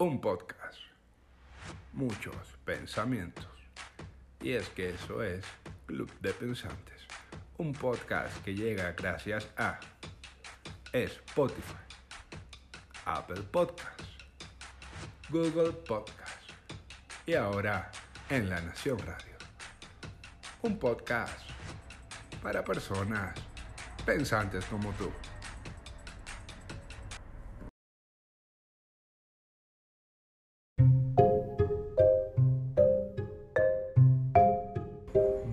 un podcast, muchos pensamientos. Y es que eso es Club de Pensantes, un podcast que llega gracias a Spotify, Apple Podcasts, Google Podcasts y ahora en La Nación Radio. Un podcast para personas pensantes como tú.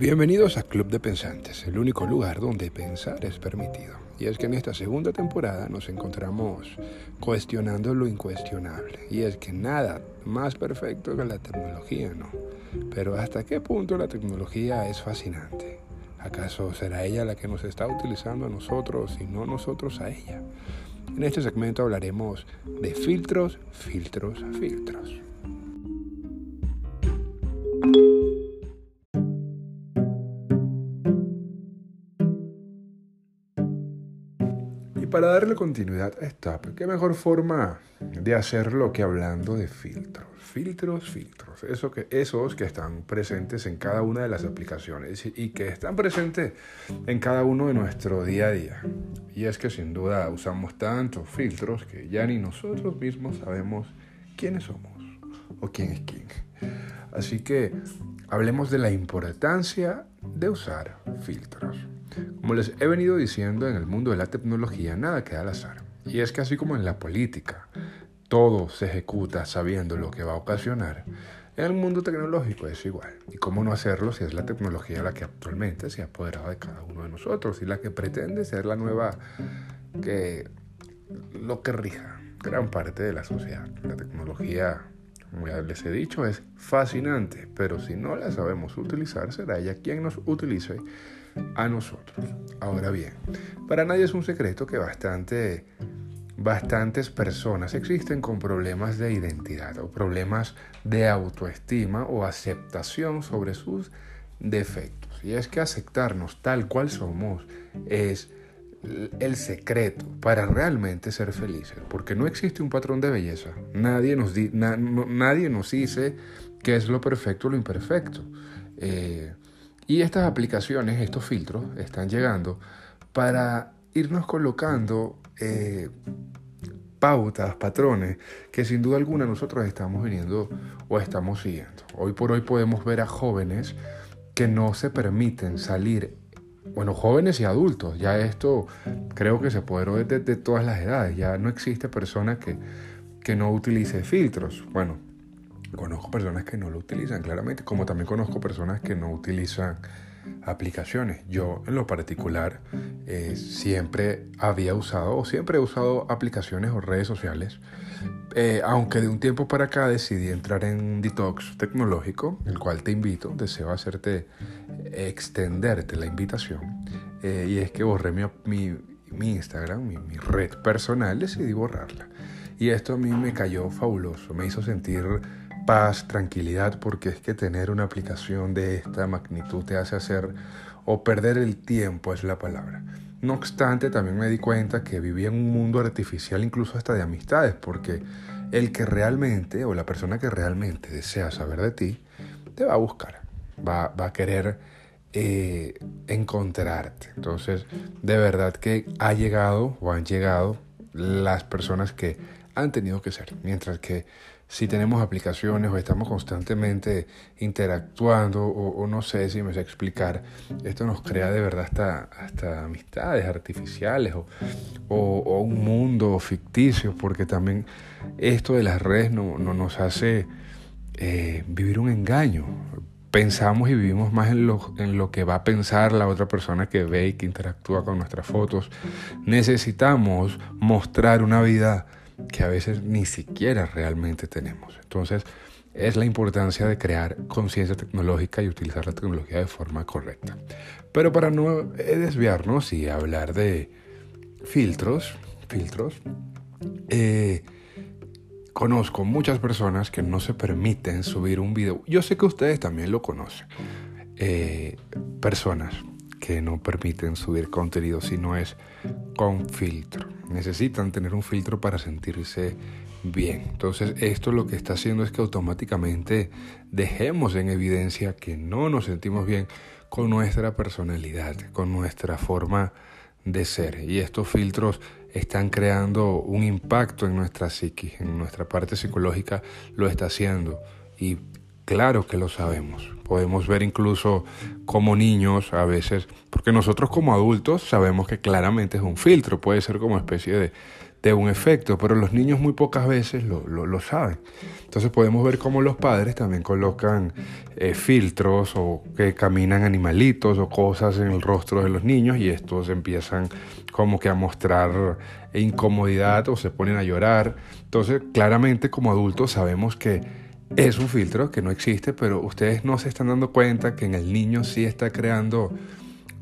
Bienvenidos a Club de Pensantes, el único lugar donde pensar es permitido. Y es que en esta segunda temporada nos encontramos cuestionando lo incuestionable. Y es que nada más perfecto que la tecnología, ¿no? Pero ¿hasta qué punto la tecnología es fascinante? ¿Acaso será ella la que nos está utilizando a nosotros y no nosotros a ella? En este segmento hablaremos de filtros, filtros, filtros. Para darle continuidad a esta, ¿qué mejor forma de hacerlo que hablando de filtros? Filtros, filtros. Eso que, esos que están presentes en cada una de las aplicaciones y que están presentes en cada uno de nuestro día a día. Y es que sin duda usamos tantos filtros que ya ni nosotros mismos sabemos quiénes somos o quién es quién. Así que hablemos de la importancia de usar filtros. Como les he venido diciendo, en el mundo de la tecnología nada queda al azar. Y es que así como en la política, todo se ejecuta sabiendo lo que va a ocasionar, en el mundo tecnológico es igual. ¿Y cómo no hacerlo si es la tecnología la que actualmente se ha apoderado de cada uno de nosotros y la que pretende ser la nueva que lo que rija gran parte de la sociedad? La tecnología, como ya les he dicho, es fascinante, pero si no la sabemos utilizar, será ella quien nos utilice a nosotros. Ahora bien, para nadie es un secreto que bastante, bastantes personas existen con problemas de identidad o problemas de autoestima o aceptación sobre sus defectos. Y es que aceptarnos tal cual somos es el secreto para realmente ser felices, porque no existe un patrón de belleza. Nadie nos, nadie nos dice qué es lo perfecto o lo imperfecto. Eh, y estas aplicaciones, estos filtros, están llegando para irnos colocando eh, pautas, patrones, que sin duda alguna nosotros estamos viniendo o estamos siguiendo. Hoy por hoy podemos ver a jóvenes que no se permiten salir, bueno, jóvenes y adultos, ya esto creo que se puede ver de, todas las edades, ya no existe persona que, que no utilice filtros. Bueno, Conozco personas que no lo utilizan, claramente, como también conozco personas que no utilizan aplicaciones. Yo en lo particular eh, siempre había usado o siempre he usado aplicaciones o redes sociales, eh, aunque de un tiempo para acá decidí entrar en un detox tecnológico, el cual te invito, deseo hacerte extenderte la invitación, eh, y es que borré mi, mi, Instagram, mi, mi red personal, decidí borrarla. Y esto a mí me cayó fabuloso, me hizo sentir paz, tranquilidad, porque es que tener una aplicación de esta magnitud te hace hacer o perder el tiempo, es la palabra. No obstante, también me di cuenta que vivía en un mundo artificial, incluso hasta de amistades, porque el que realmente, o la persona que realmente desea saber de ti, te va a buscar, va, va a querer eh, encontrarte. Entonces, de verdad que ha llegado o han llegado las personas que han tenido que ser, mientras que si tenemos aplicaciones o estamos constantemente interactuando o, no sé si me sé explicar, esto nos crea de verdad hasta, hasta amistades artificiales o, o, un mundo ficticio, porque también esto de las redes no, no nos hace eh, vivir un engaño. Pensamos y vivimos más en lo, en lo que va a pensar la otra persona que ve y que interactúa con nuestras fotos. Necesitamos mostrar una vida que a veces ni siquiera realmente tenemos. Entonces, es la importancia de crear conciencia tecnológica y utilizar la tecnología de forma correcta. Pero para no desviarnos y hablar de filtros, filtros, eh, conozco muchas personas que no se permiten subir un video. Yo sé que ustedes también lo conocen. Eh, personas que no permiten subir contenido si no es con filtro. Necesitan tener un filtro para sentirse bien. Entonces esto lo que está haciendo es que automáticamente dejemos en evidencia que no nos sentimos bien con nuestra personalidad, con nuestra forma de ser. Y estos filtros están creando un impacto en nuestra psiquis, en nuestra parte psicológica lo está haciendo. Y claro que lo sabemos. Podemos ver incluso como niños a veces, porque nosotros como adultos sabemos que claramente es un filtro, puede ser como especie de de un efecto, pero los niños muy pocas veces lo, lo, saben. Entonces podemos ver cómo los padres también colocan eh, filtros o que caminan animalitos o cosas en el rostro de los niños y estos empiezan como que a mostrar incomodidad o se ponen a llorar. Entonces claramente como adultos sabemos que es un filtro que no existe, pero ustedes no se están dando cuenta que en el niño sí está creando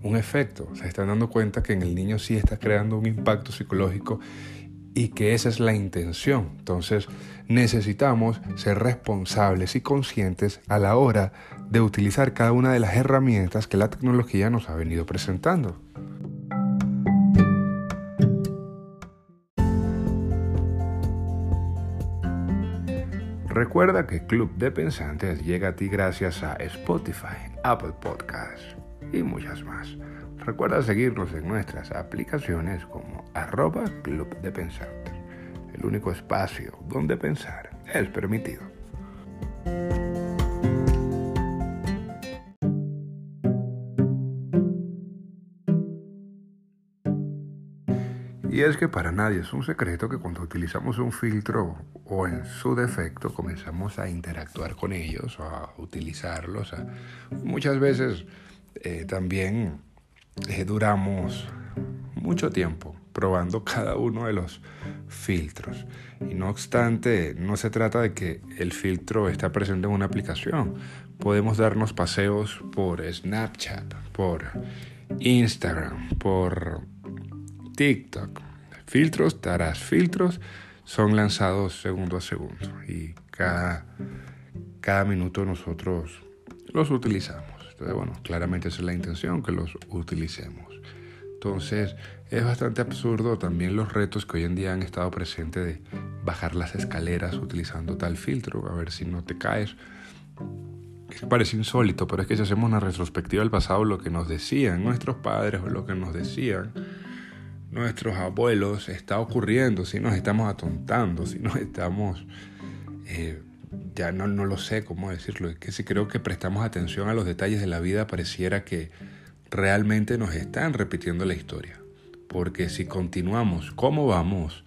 un efecto, se están dando cuenta que en el niño sí está creando un impacto psicológico y que esa es la intención. Entonces necesitamos ser responsables y conscientes a la hora de utilizar cada una de las herramientas que la tecnología nos ha venido presentando. Recuerda que Club de Pensantes llega a ti gracias a Spotify, Apple Podcasts y muchas más. Recuerda seguirnos en nuestras aplicaciones como arroba Club de Pensar, el único espacio donde pensar es permitido. Y es que para nadie es un secreto que cuando utilizamos un filtro o en su defecto comenzamos a interactuar con ellos, a utilizarlos, muchas veces eh, también eh, duramos mucho tiempo probando cada uno de los filtros. Y no obstante, no se trata de que el filtro está presente en una aplicación. Podemos darnos paseos por Snapchat, por Instagram, por TikTok. Filtros tras filtros son lanzados segundo a segundo y cada, cada minuto nosotros los utilizamos. Entonces, bueno, claramente esa es la intención, que los utilicemos. Entonces, es bastante absurdo también los retos que hoy en día han estado presentes de bajar las escaleras utilizando tal filtro, a ver si no te caes. parece insólito, pero es que si hacemos una retrospectiva del pasado, lo que nos decían nuestros padres o lo que nos decían nuestros abuelos está ocurriendo, si nos estamos atontando, si nos estamos eh, ya no, no lo sé cómo decirlo, es que si creo que prestamos atención a los detalles de la vida pareciera que realmente nos están repitiendo la historia. Porque si continuamos como vamos,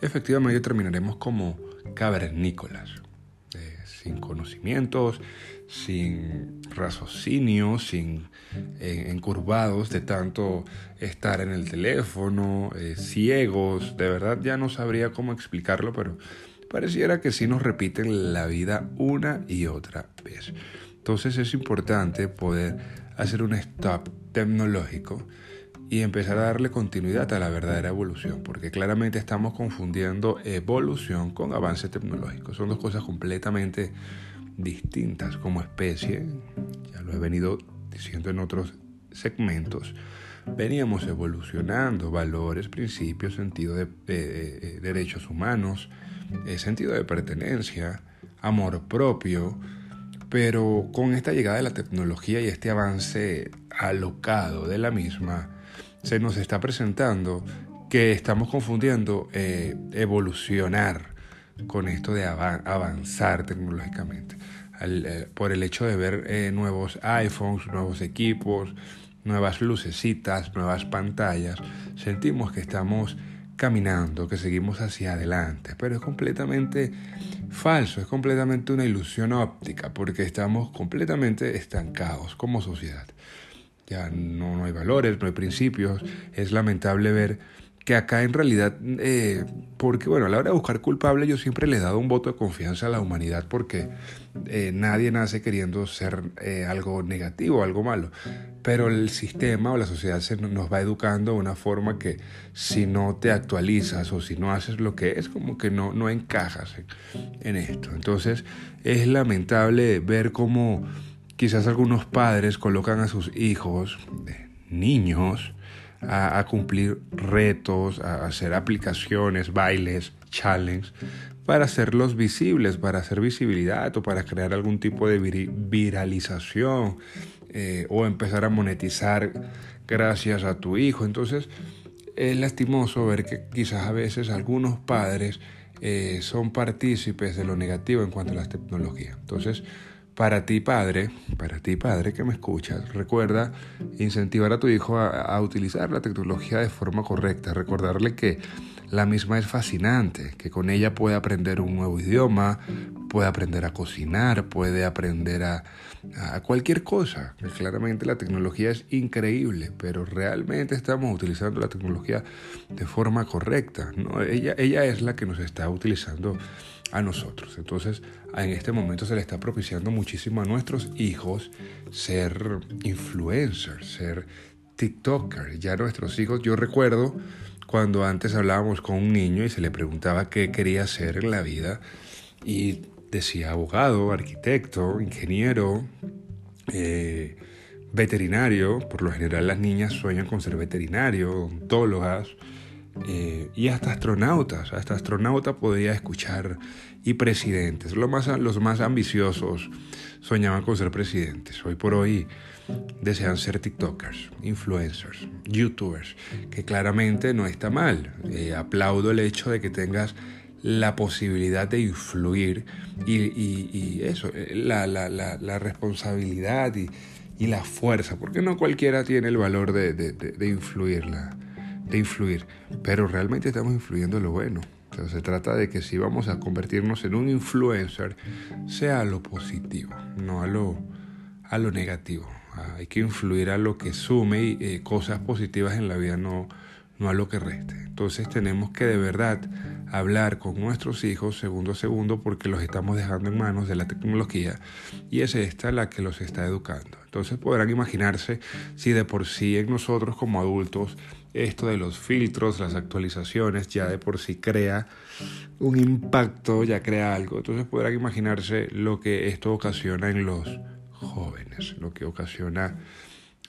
efectivamente terminaremos como cavernícolas, eh, sin conocimientos, sin raciocinio, sin eh, encurvados de tanto estar en el teléfono, eh, ciegos, de verdad ya no sabría cómo explicarlo, pero pareciera que sí nos repiten la vida una y otra vez. Entonces es importante poder hacer un stop tecnológico y empezar a darle continuidad a la verdadera evolución, porque claramente estamos confundiendo evolución con avance tecnológico. Son dos cosas completamente distintas como especie, ya lo he venido diciendo en otros segmentos, veníamos evolucionando valores, principios, sentido de, derechos humanos, eh, sentido de pertenencia, amor propio, pero con esta llegada de la tecnología y este avance alocado de la misma, se nos está presentando que estamos confundiendo eh, evolucionar con esto de avanzar tecnológicamente. Eh, por el hecho de ver nuevos iPhones, nuevos equipos, nuevas lucecitas, nuevas pantallas, sentimos que estamos caminando, que seguimos hacia adelante, pero es completamente falso, es completamente una ilusión óptica, porque estamos completamente estancados como sociedad. Ya no, no hay valores, no hay principios, es lamentable ver que acá en realidad, eh, porque bueno, a la hora de buscar culpable yo siempre le he dado un voto de confianza a la humanidad porque eh, nadie nace queriendo ser eh, algo negativo, algo malo, pero el sistema o la sociedad se nos va educando de una forma que si no te actualizas o si no haces lo que es, como que no, no encajas en, en esto. Entonces es lamentable ver cómo quizás algunos padres colocan a sus hijos, niños, a, cumplir retos, a hacer aplicaciones, bailes, challenges para hacerlos visibles, para hacer visibilidad o para crear algún tipo de viralización eh, o empezar a monetizar gracias a tu hijo. Entonces es lastimoso ver que quizás a veces algunos padres eh, son partícipes de lo negativo en cuanto a las tecnologías. Entonces, para ti padre, para ti padre que me escuchas, recuerda incentivar a tu hijo a, utilizar la tecnología de forma correcta, recordarle que la misma es fascinante, que con ella puede aprender un nuevo idioma, puede aprender a cocinar, puede aprender a, cualquier cosa. Claramente la tecnología es increíble, pero realmente estamos utilizando la tecnología de forma correcta. ¿no? Ella, ella es la que nos está utilizando a nosotros. Entonces, en este momento se le está propiciando muchísimo a nuestros hijos ser influencers, ser TikTokers. Ya nuestros hijos, yo recuerdo cuando antes hablábamos con un niño y se le preguntaba qué quería hacer en la vida y decía abogado, arquitecto, ingeniero, eh, veterinario. Por lo general las niñas sueñan con ser veterinario, odontólogas eh, y hasta astronautas, hasta astronauta podía escuchar y presidentes. Los más, los más ambiciosos soñaban con ser presidentes. Hoy por hoy desean ser TikTokers, influencers, YouTubers, que claramente no está mal. Eh, aplaudo el hecho de que tengas la posibilidad de influir y, eso, eh, la, la, la, la responsabilidad y, la fuerza, porque no cualquiera tiene el valor de, de, de influirla de influir, pero realmente estamos influyendo en lo bueno. Se trata de que si vamos a convertirnos en un influencer, sea a lo positivo, no a lo, a lo negativo. Hay que influir a lo que sume eh, cosas positivas en la vida, no, no a lo que reste. Entonces tenemos que de verdad hablar con nuestros hijos segundo a segundo porque los estamos dejando en manos de la tecnología y es esta la que los está educando. Entonces podrán imaginarse si de por sí en nosotros como adultos esto de los filtros, las actualizaciones, ya de por sí crea un impacto, ya crea algo. Entonces podrán imaginarse lo que esto ocasiona en los jóvenes, lo que ocasiona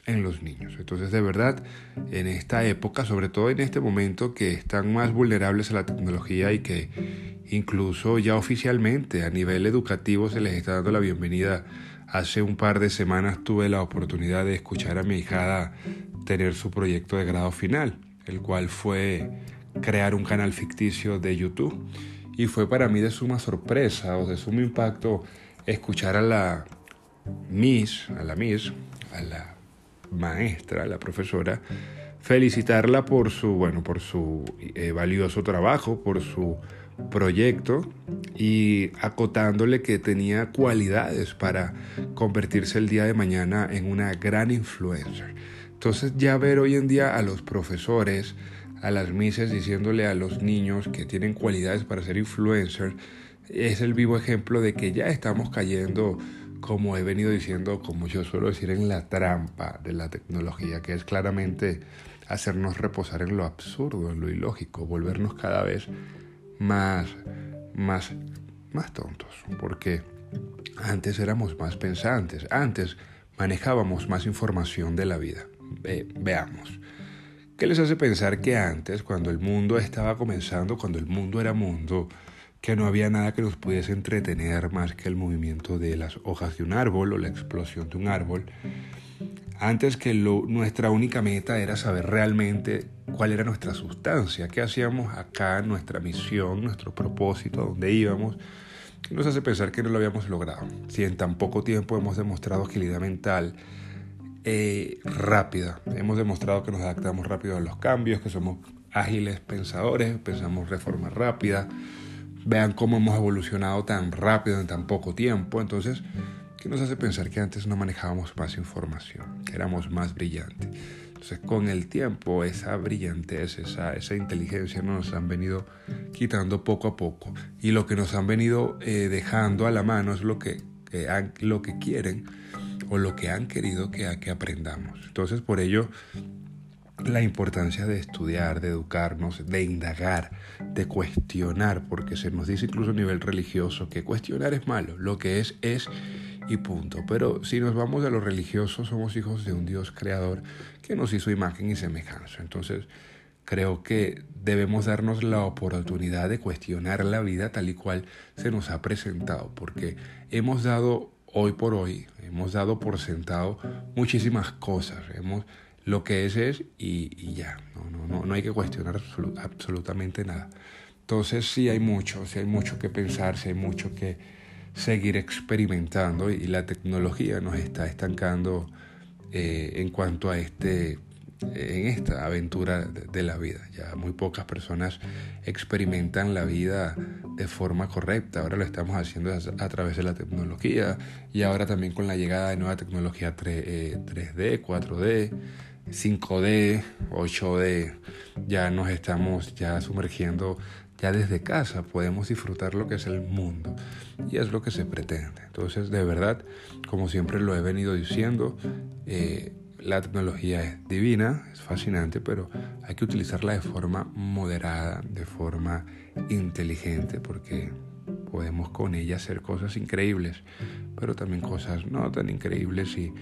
en los niños. Entonces, de verdad, en esta época, sobre todo en este momento que están más vulnerables a la tecnología y que incluso ya oficialmente a nivel educativo se les está dando la bienvenida. Hace un par de semanas tuve la oportunidad de escuchar a mi hijada tener su proyecto de grado final, el cual fue crear un canal ficticio de YouTube. Y fue para mí de suma sorpresa o de sumo impacto escuchar a la Miss, a la Miss, a la maestra, la profesora, felicitarla por su, bueno, por su eh, valioso trabajo, por su proyecto y acotándole que tenía cualidades para convertirse el día de mañana en una gran influencer. Entonces ya ver hoy en día a los profesores, a las mises diciéndole a los niños que tienen cualidades para ser influencers, es el vivo ejemplo de que ya estamos cayendo como he venido diciendo, como yo suelo decir, en la trampa de la tecnología, que es claramente hacernos reposar en lo absurdo, en lo ilógico, volvernos cada vez más, más, más tontos, porque antes éramos más pensantes, antes manejábamos más información de la vida. Veamos. ¿Qué les hace pensar que antes, cuando el mundo estaba comenzando, cuando el mundo era mundo, que no había nada que nos pudiese entretener más que el movimiento de las hojas de un árbol o la explosión de un árbol. Antes que lo, nuestra única meta era saber realmente cuál era nuestra sustancia, qué hacíamos acá, nuestra misión, nuestro propósito, dónde íbamos, que nos hace pensar que no lo habíamos logrado. Si en tan poco tiempo hemos demostrado agilidad mental eh, rápida, hemos demostrado que nos adaptamos rápido a los cambios, que somos ágiles pensadores, pensamos de forma rápida, vean cómo hemos evolucionado tan rápido en tan poco tiempo. Entonces, ¿qué nos hace pensar que antes no manejábamos más información, que éramos más brillantes? Entonces, con el tiempo, esa brillantez, esa, esa inteligencia nos han venido quitando poco a poco. Y lo que nos han venido eh, dejando a la mano es lo que, lo que quieren o lo que han querido que, que aprendamos. Entonces, por ello, la importancia de estudiar, de educarnos, de indagar, de cuestionar, porque se nos dice incluso a nivel religioso que cuestionar es malo, lo que es es y punto. Pero si nos vamos a lo religioso, somos hijos de un Dios creador que nos hizo imagen y semejanza. Entonces, creo que debemos darnos la oportunidad de cuestionar la vida tal y cual se nos ha presentado, porque hemos dado hoy por hoy, hemos dado por sentado muchísimas cosas, hemos, lo que es es y, ya, no, no, no, hay que cuestionar absolutamente nada. Entonces sí hay mucho, sí hay mucho que pensar, sí hay mucho que seguir experimentando y, la tecnología nos está estancando eh, en cuanto a este en esta aventura de la vida. Ya muy pocas personas experimentan la vida de forma correcta. Ahora lo estamos haciendo a través de la tecnología y ahora también con la llegada de nueva tecnología 3, d 4D, 5D, 8D. Ya nos estamos ya sumergiendo ya desde casa podemos disfrutar lo que es el mundo y es lo que se pretende. Entonces, de verdad, como siempre lo he venido diciendo, eh, la tecnología es divina, es fascinante, pero hay que utilizarla de forma moderada, de forma inteligente, porque podemos con ella hacer cosas increíbles, pero también cosas no tan increíbles. Y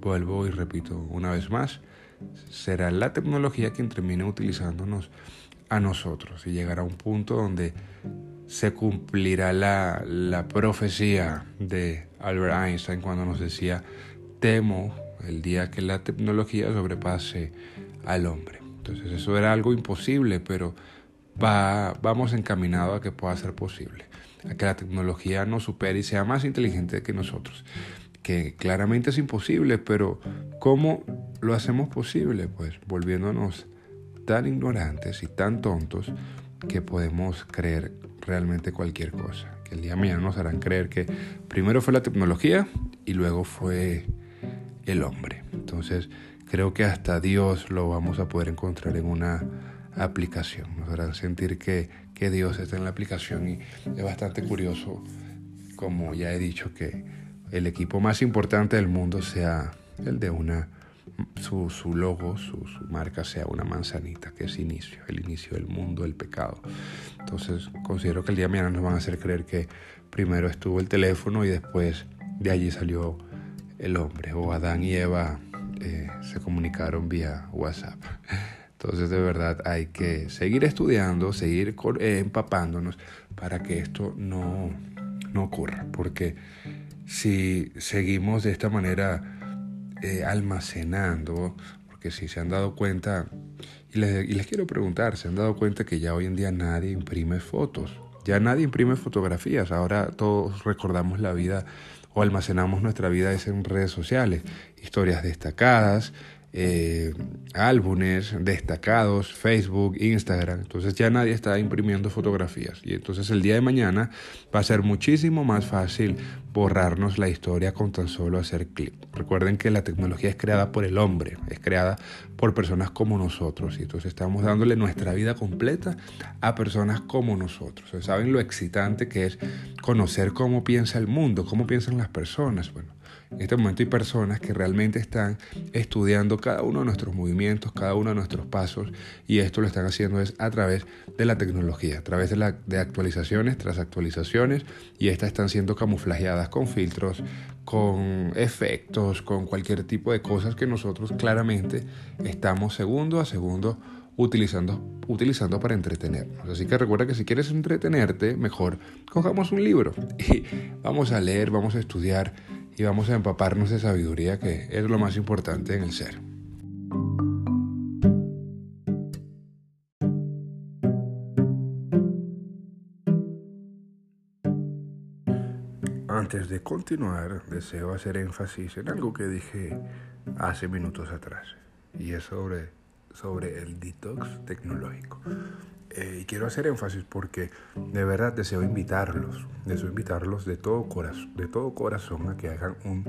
vuelvo y repito una vez más, será la tecnología quien termine utilizándonos a nosotros y llegará a un punto donde se cumplirá la, la profecía de Albert Einstein cuando nos decía, temo el día que la tecnología sobrepase al hombre. Entonces eso era algo imposible, pero va, vamos encaminados a que pueda ser posible, a que la tecnología nos supere y sea más inteligente que nosotros, que claramente es imposible, pero ¿cómo lo hacemos posible? Pues volviéndonos tan ignorantes y tan tontos que podemos creer realmente cualquier cosa. Que el día de mañana nos harán creer que primero fue la tecnología y luego fue el hombre. Entonces, creo que hasta Dios lo vamos a poder encontrar en una aplicación. Nos harán sentir que, que Dios está en la aplicación y es bastante curioso, como ya he dicho, que el equipo más importante del mundo sea el de una, su, su logo, su, su, marca sea una manzanita, que es inicio, el inicio del mundo, el pecado. Entonces considero que el día de mañana nos van a hacer creer que primero estuvo el teléfono y después de allí salió el hombre o Adán y Eva eh, se comunicaron vía WhatsApp. Entonces de verdad hay que seguir estudiando, seguir eh, empapándonos para que esto no, no ocurra. Porque si seguimos de esta manera eh, almacenando, porque si se han dado cuenta, y les, y les quiero preguntar, se han dado cuenta que ya hoy en día nadie imprime fotos, ya nadie imprime fotografías, ahora todos recordamos la vida o almacenamos nuestra vida es en redes sociales, historias destacadas, eh, álbumes destacados, Facebook, Instagram. Entonces ya nadie está imprimiendo fotografías. Y entonces el día de mañana va a ser muchísimo más fácil borrarnos la historia con tan solo hacer clic. Recuerden que la tecnología es creada por el hombre, es creada por personas como nosotros. Y entonces estamos dándole nuestra vida completa a personas como nosotros. ¿Saben lo excitante que es conocer cómo piensa el mundo, cómo piensan las personas? Bueno, en este momento hay personas que realmente están estudiando cada uno de nuestros movimientos, cada uno de nuestros pasos, y esto lo están haciendo es a través de la tecnología, a través de, la, de actualizaciones tras actualizaciones, y estas están siendo camuflajeadas con filtros, con efectos, con cualquier tipo de cosas que nosotros claramente estamos segundo a segundo utilizando, utilizando para entretenernos. Así que recuerda que si quieres entretenerte, mejor cojamos un libro y vamos a leer, vamos a estudiar y vamos a empaparnos de sabiduría que es lo más importante en el ser. Antes de continuar, deseo hacer énfasis en algo que dije hace minutos atrás, y es sobre, sobre el detox tecnológico. Eh, y quiero hacer énfasis porque de verdad deseo invitarlos, deseo invitarlos de todo, corazón, de todo corazón a que hagan un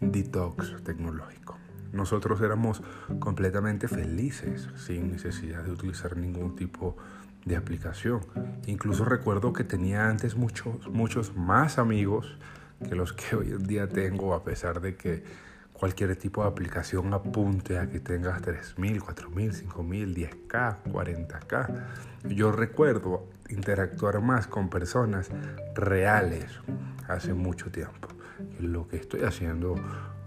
detox tecnológico. Nosotros éramos completamente felices sin necesidad de utilizar ningún tipo de aplicación. Incluso recuerdo que tenía antes muchos, muchos más amigos que los que hoy en día tengo, a pesar de que cualquier tipo de aplicación apunte a que tengas 3.000, 4.000, 5.000, 10K, 40K. Yo recuerdo interactuar más con personas reales hace mucho tiempo que lo que estoy haciendo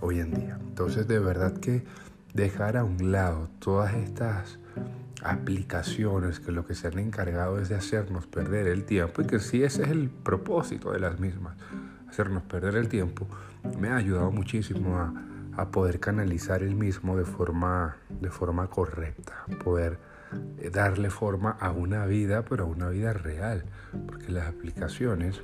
hoy en día. Entonces de verdad que dejar a un lado todas estas aplicaciones que lo que se han encargado es de hacernos perder el tiempo y que sí ese es el propósito de las mismas, hacernos perder el tiempo, me ha ayudado muchísimo a, a poder canalizar el mismo de forma, de forma correcta, poder eh, darle forma a una vida, pero a una vida real, porque las aplicaciones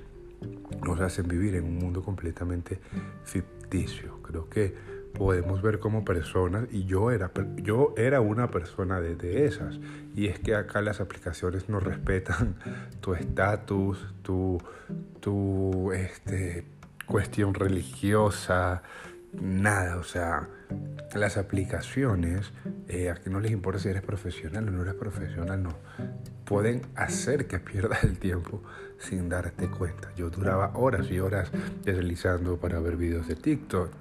nos hacen vivir en un mundo completamente ficticio. Creo que podemos ver como personas, y yo era, yo era una persona de, de esas, y es que acá las aplicaciones no respetan tu estatus, tu, tu este, cuestión religiosa, nada, o sea, las aplicaciones, eh, a que no les importa si eres profesional o no eres profesional, no, pueden hacer que pierdas el tiempo sin darte cuenta. Yo duraba horas y horas deslizando para ver videos de TikTok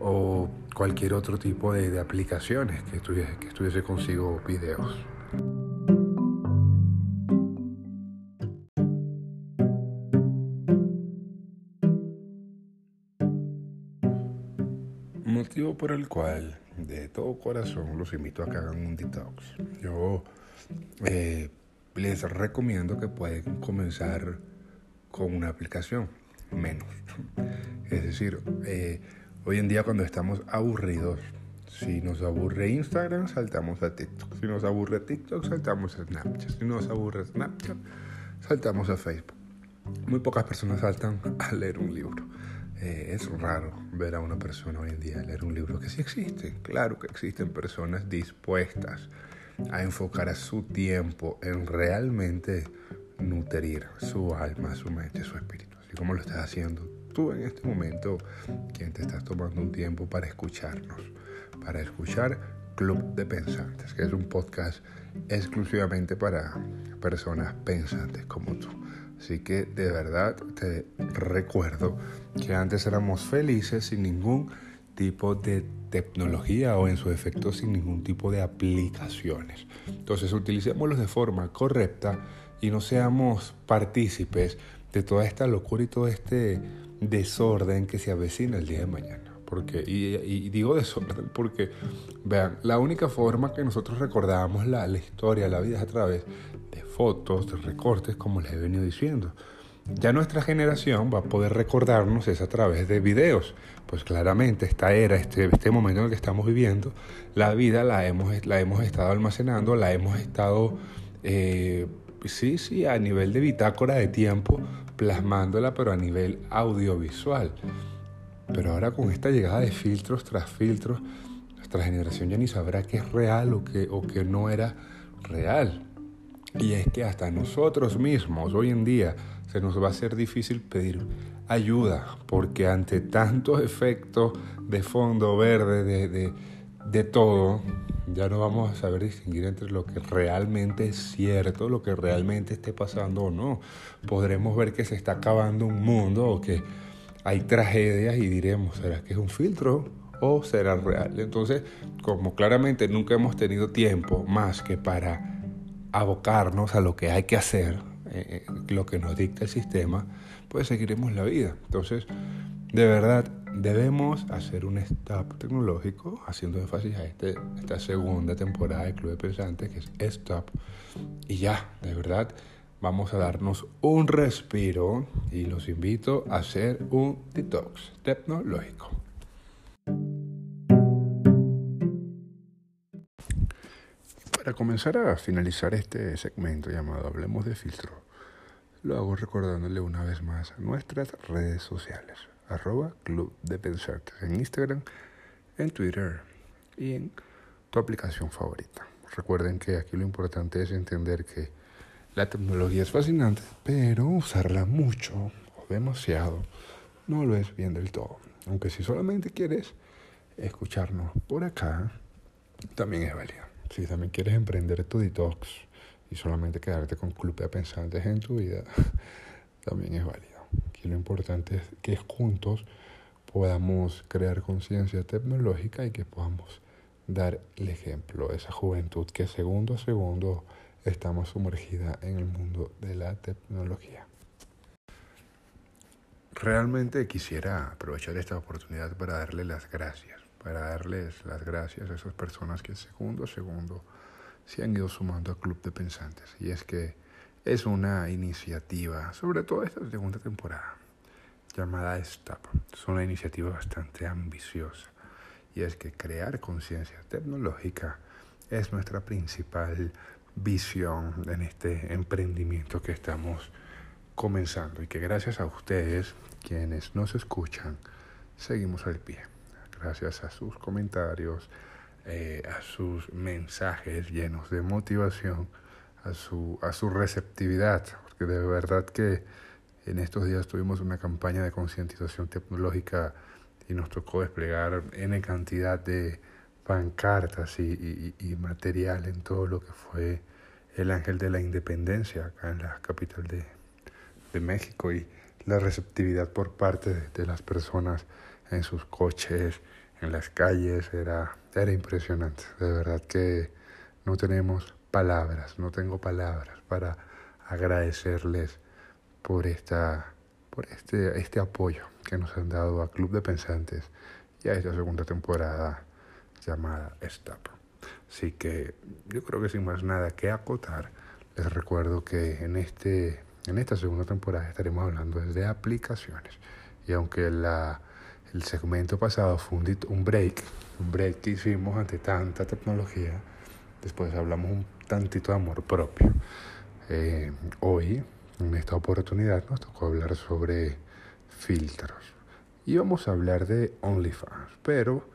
o cualquier otro tipo de, aplicaciones que estuviese, que estuviese consigo videos. Por el cual de todo corazón los invito a que hagan un detox. Yo eh, les recomiendo que pueden comenzar con una aplicación, menos. Es decir, eh, hoy en día cuando estamos aburridos, si nos aburre Instagram, saltamos a TikTok. Si nos aburre TikTok, saltamos a Snapchat. Si nos aburre Snapchat, saltamos a Facebook. Muy pocas personas saltan a leer un libro. Eh, es raro ver a una persona hoy en día leer un libro que sí existen. Claro que existen personas dispuestas a enfocar su tiempo en realmente nutrir su alma, su mente, su espíritu. Así como lo estás haciendo tú en este momento, quien te estás tomando un tiempo para escucharnos, para escuchar Club de Pensantes, que es un podcast exclusivamente para personas pensantes como tú. Así que de verdad te recuerdo que antes éramos felices sin ningún tipo de tecnología o en su efecto sin ningún tipo de aplicaciones. Entonces utilicémoslos de forma correcta y no seamos partícipes de toda esta locura y todo este desorden que se avecina el día de mañana. Porque, y, digo desorden porque, vean, la única forma que nosotros recordamos la, la historia, la vida es a través de fotos, de recortes, como les he venido diciendo. Ya nuestra generación va a poder recordarnos es a través de videos. Pues claramente esta era, este, este momento en el que estamos viviendo, la vida la hemos, la hemos estado almacenando, la hemos estado, eh, sí, sí, a nivel de bitácora de tiempo, plasmándola, pero a nivel audiovisual. Pero ahora con esta llegada de filtros tras filtros, nuestra generación ya ni sabrá qué es real o qué, o qué no era real. Y es que hasta nosotros mismos hoy en día se nos va a hacer difícil pedir ayuda, porque ante tantos efectos de fondo verde, de, de, todo, ya no vamos a saber distinguir entre lo que realmente es cierto, lo que realmente esté pasando o no. Podremos ver que se está acabando un mundo o que hay tragedias y diremos, ¿será que es un filtro o será real? Entonces, como claramente nunca hemos tenido tiempo más que para abocarnos a lo que hay que hacer, eh, eh, lo que nos dicta el sistema, pues seguiremos la vida. Entonces, de verdad, debemos hacer un stop tecnológico, haciendo énfasis a este, esta segunda temporada de Club de Pensantes, que es Stop. Y ya, de verdad, vamos a darnos un respiro y los invito a hacer un detox tecnológico. Para comenzar a finalizar este segmento llamado Hablemos de filtro, lo hago recordándole una vez más nuestras redes sociales, arroba Club en Instagram, en Twitter y en tu aplicación favorita. Recuerden que aquí lo importante es entender que la tecnología es fascinante, pero usarla mucho o demasiado no lo es bien del todo. Aunque si solamente quieres escucharnos por acá, también es válido. Si también quieres emprender tu detox y solamente quedarte con club de pensantes en tu vida, también es válido. Aquí lo importante es que juntos podamos crear conciencia tecnológica y que podamos dar el ejemplo a esa juventud que segundo a segundo estamos sumergida en el mundo de la tecnología. Realmente quisiera aprovechar esta oportunidad para darle las gracias para darles las gracias a esas personas que segundo a segundo se han ido sumando a Club de Pensantes. Y es que es una iniciativa, sobre todo esta segunda temporada, llamada STAP. Es una iniciativa bastante ambiciosa. Y es que crear conciencia tecnológica es nuestra principal visión en este emprendimiento que estamos comenzando y que gracias a ustedes, quienes nos escuchan, seguimos al pie. Gracias a sus comentarios, eh, a sus mensajes llenos de motivación, a su, a su receptividad, porque de verdad que en estos días tuvimos una campaña de concientización tecnológica y nos tocó desplegar N cantidad de pancartas y, y, material en todo lo que fue el Ángel de la Independencia acá en la capital de, de México y la receptividad por parte de, las personas en sus coches, en las calles, era, era impresionante. De verdad que no tenemos palabras, no tengo palabras para agradecerles por esta por este, este apoyo que nos han dado a Club de Pensantes y a esta segunda temporada llamada Stop. Así que yo creo que sin más nada que acotar, les recuerdo que en, este, en esta segunda temporada estaremos hablando de aplicaciones. Y aunque la, el segmento pasado fue un, un break, un break que hicimos ante tanta tecnología, después hablamos un tantito de amor propio. Eh, hoy, en esta oportunidad, nos tocó hablar sobre filtros. Y vamos a hablar de OnlyFans, pero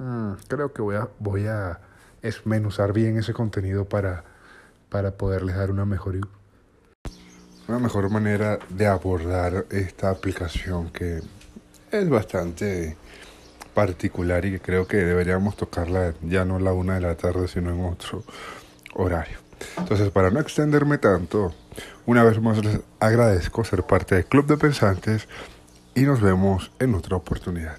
Mm, creo que voy a, voy a esmenuzar bien ese contenido para, para poderles dar una mejor, una mejor manera de abordar esta aplicación que es bastante particular y que creo que deberíamos tocarla ya no a la una de la tarde, sino en otro horario. Entonces, para no extenderme tanto, una vez más les agradezco ser parte del Club de Pensantes y nos vemos en otra oportunidad.